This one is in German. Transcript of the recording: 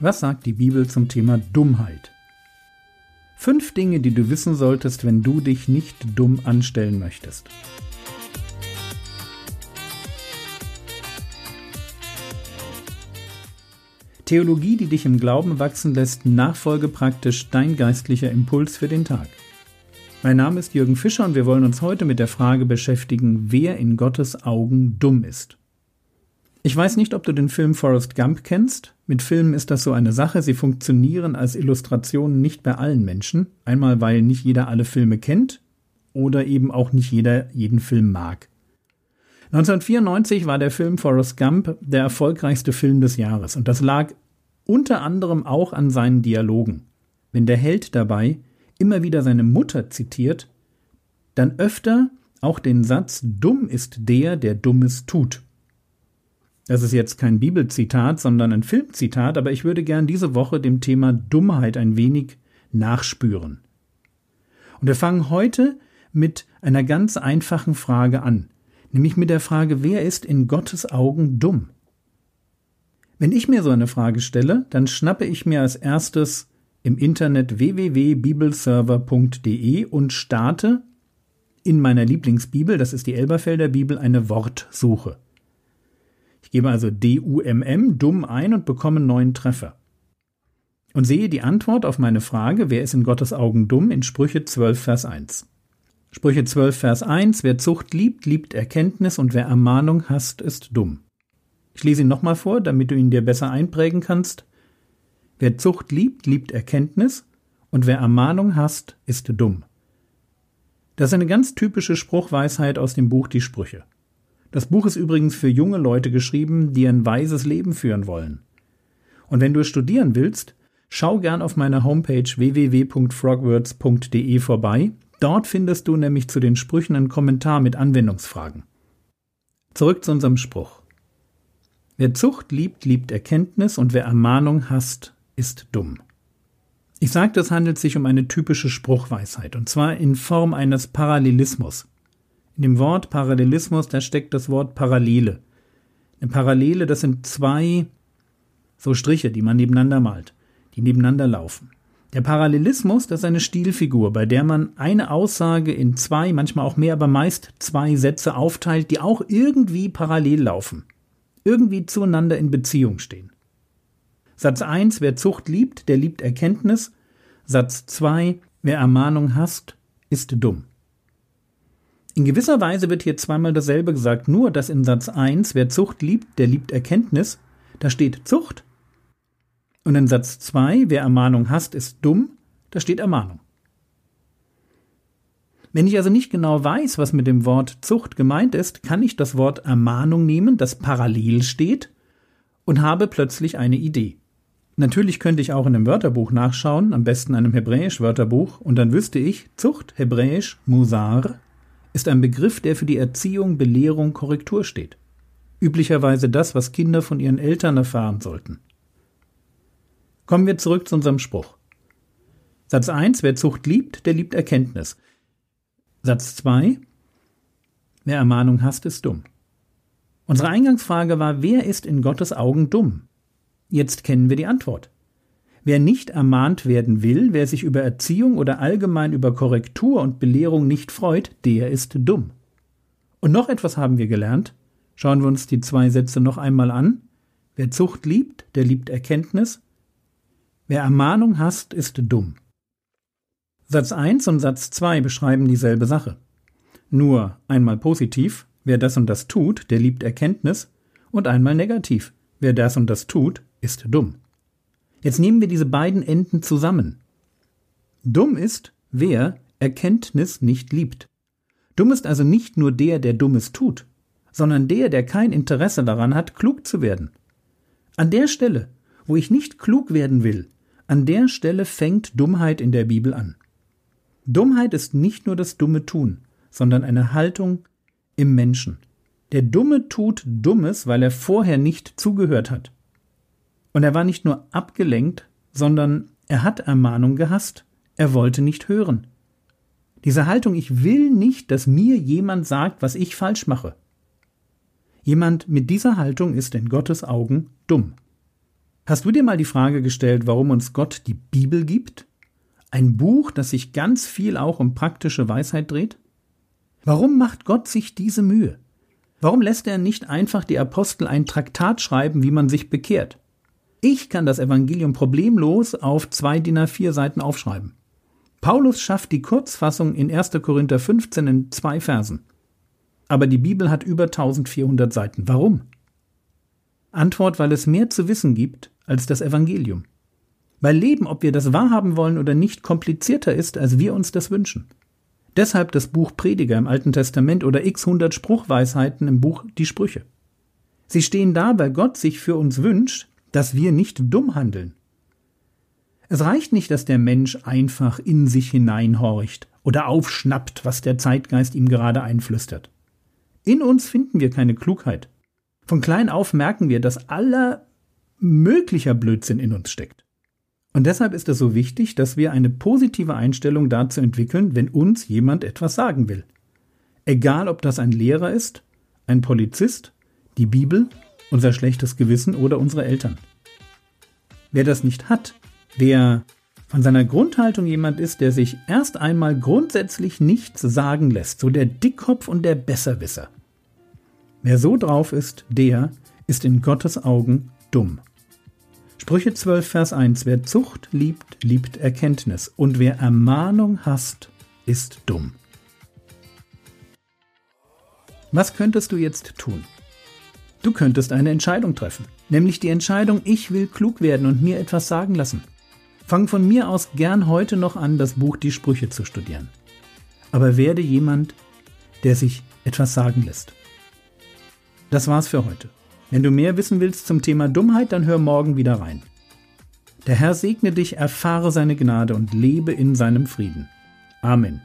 Was sagt die Bibel zum Thema Dummheit? Fünf Dinge, die du wissen solltest, wenn du dich nicht dumm anstellen möchtest. Theologie, die dich im Glauben wachsen lässt, nachfolge praktisch dein geistlicher Impuls für den Tag. Mein Name ist Jürgen Fischer und wir wollen uns heute mit der Frage beschäftigen, wer in Gottes Augen dumm ist. Ich weiß nicht, ob du den Film Forrest Gump kennst. Mit Filmen ist das so eine Sache. Sie funktionieren als Illustrationen nicht bei allen Menschen. Einmal, weil nicht jeder alle Filme kennt oder eben auch nicht jeder jeden Film mag. 1994 war der Film Forrest Gump der erfolgreichste Film des Jahres und das lag unter anderem auch an seinen Dialogen. Wenn der Held dabei immer wieder seine Mutter zitiert, dann öfter auch den Satz Dumm ist der, der Dummes tut. Das ist jetzt kein Bibelzitat, sondern ein Filmzitat, aber ich würde gern diese Woche dem Thema Dummheit ein wenig nachspüren. Und wir fangen heute mit einer ganz einfachen Frage an, nämlich mit der Frage, wer ist in Gottes Augen dumm? Wenn ich mir so eine Frage stelle, dann schnappe ich mir als erstes im Internet www.bibelserver.de und starte in meiner Lieblingsbibel, das ist die Elberfelder Bibel, eine Wortsuche. Ich gebe also D-U-M-M, dumm ein und bekomme neuen Treffer. Und sehe die Antwort auf meine Frage, wer ist in Gottes Augen dumm, in Sprüche 12, Vers 1. Sprüche 12, Vers 1, wer Zucht liebt, liebt Erkenntnis und wer Ermahnung hasst, ist dumm. Ich lese ihn nochmal vor, damit du ihn dir besser einprägen kannst. Wer Zucht liebt, liebt Erkenntnis und wer Ermahnung hasst, ist dumm. Das ist eine ganz typische Spruchweisheit aus dem Buch Die Sprüche. Das Buch ist übrigens für junge Leute geschrieben, die ein weises Leben führen wollen. Und wenn du es studieren willst, schau gern auf meiner Homepage www.frogwords.de vorbei. Dort findest du nämlich zu den Sprüchen einen Kommentar mit Anwendungsfragen. Zurück zu unserem Spruch. Wer Zucht liebt, liebt Erkenntnis und wer Ermahnung hasst, ist dumm. Ich sagte, es handelt sich um eine typische Spruchweisheit, und zwar in Form eines Parallelismus. In dem Wort Parallelismus, da steckt das Wort Parallele. Eine Parallele, das sind zwei so Striche, die man nebeneinander malt, die nebeneinander laufen. Der Parallelismus, das ist eine Stilfigur, bei der man eine Aussage in zwei, manchmal auch mehr, aber meist zwei Sätze aufteilt, die auch irgendwie parallel laufen, irgendwie zueinander in Beziehung stehen. Satz 1, wer Zucht liebt, der liebt Erkenntnis. Satz 2, wer Ermahnung hasst, ist dumm. In gewisser Weise wird hier zweimal dasselbe gesagt, nur dass in Satz 1, wer Zucht liebt, der liebt Erkenntnis, da steht Zucht. Und in Satz 2, wer Ermahnung hasst, ist dumm, da steht Ermahnung. Wenn ich also nicht genau weiß, was mit dem Wort Zucht gemeint ist, kann ich das Wort Ermahnung nehmen, das parallel steht, und habe plötzlich eine Idee. Natürlich könnte ich auch in einem Wörterbuch nachschauen, am besten einem Hebräisch-Wörterbuch, und dann wüsste ich, Zucht, Hebräisch, Musar, ist ein Begriff, der für die Erziehung, Belehrung, Korrektur steht. Üblicherweise das, was Kinder von ihren Eltern erfahren sollten. Kommen wir zurück zu unserem Spruch. Satz 1, wer Zucht liebt, der liebt Erkenntnis. Satz 2, wer Ermahnung hasst, ist dumm. Unsere Eingangsfrage war, wer ist in Gottes Augen dumm? Jetzt kennen wir die Antwort. Wer nicht ermahnt werden will, wer sich über Erziehung oder allgemein über Korrektur und Belehrung nicht freut, der ist dumm. Und noch etwas haben wir gelernt. Schauen wir uns die zwei Sätze noch einmal an. Wer Zucht liebt, der liebt Erkenntnis. Wer Ermahnung hasst, ist dumm. Satz 1 und Satz 2 beschreiben dieselbe Sache. Nur einmal positiv, wer das und das tut, der liebt Erkenntnis, und einmal negativ, wer das und das tut, ist dumm. Jetzt nehmen wir diese beiden Enden zusammen. Dumm ist, wer Erkenntnis nicht liebt. Dumm ist also nicht nur der, der Dummes tut, sondern der, der kein Interesse daran hat, klug zu werden. An der Stelle, wo ich nicht klug werden will, an der Stelle fängt Dummheit in der Bibel an. Dummheit ist nicht nur das dumme Tun, sondern eine Haltung im Menschen. Der Dumme tut Dummes, weil er vorher nicht zugehört hat. Und er war nicht nur abgelenkt, sondern er hat Ermahnung gehasst. Er wollte nicht hören. Diese Haltung, ich will nicht, dass mir jemand sagt, was ich falsch mache. Jemand mit dieser Haltung ist in Gottes Augen dumm. Hast du dir mal die Frage gestellt, warum uns Gott die Bibel gibt? Ein Buch, das sich ganz viel auch um praktische Weisheit dreht? Warum macht Gott sich diese Mühe? Warum lässt er nicht einfach die Apostel ein Traktat schreiben, wie man sich bekehrt? Ich kann das Evangelium problemlos auf zwei DIN A4 Seiten aufschreiben. Paulus schafft die Kurzfassung in 1. Korinther 15 in zwei Versen. Aber die Bibel hat über 1400 Seiten. Warum? Antwort, weil es mehr zu wissen gibt als das Evangelium. Weil Leben, ob wir das wahrhaben wollen oder nicht, komplizierter ist, als wir uns das wünschen. Deshalb das Buch Prediger im Alten Testament oder x hundert Spruchweisheiten im Buch Die Sprüche. Sie stehen da, weil Gott sich für uns wünscht, dass wir nicht dumm handeln. Es reicht nicht, dass der Mensch einfach in sich hineinhorcht oder aufschnappt, was der Zeitgeist ihm gerade einflüstert. In uns finden wir keine Klugheit. Von klein auf merken wir, dass aller möglicher Blödsinn in uns steckt. Und deshalb ist es so wichtig, dass wir eine positive Einstellung dazu entwickeln, wenn uns jemand etwas sagen will. Egal, ob das ein Lehrer ist, ein Polizist, die Bibel, unser schlechtes Gewissen oder unsere Eltern. Wer das nicht hat, wer von seiner Grundhaltung jemand ist, der sich erst einmal grundsätzlich nichts sagen lässt, so der Dickkopf und der Besserwisser. Wer so drauf ist, der ist in Gottes Augen dumm. Sprüche 12, Vers 1. Wer Zucht liebt, liebt Erkenntnis. Und wer Ermahnung hasst, ist dumm. Was könntest du jetzt tun? Du könntest eine Entscheidung treffen, nämlich die Entscheidung, ich will klug werden und mir etwas sagen lassen. Fang von mir aus gern heute noch an, das Buch Die Sprüche zu studieren. Aber werde jemand, der sich etwas sagen lässt. Das war's für heute. Wenn du mehr wissen willst zum Thema Dummheit, dann hör morgen wieder rein. Der Herr segne dich, erfahre seine Gnade und lebe in seinem Frieden. Amen.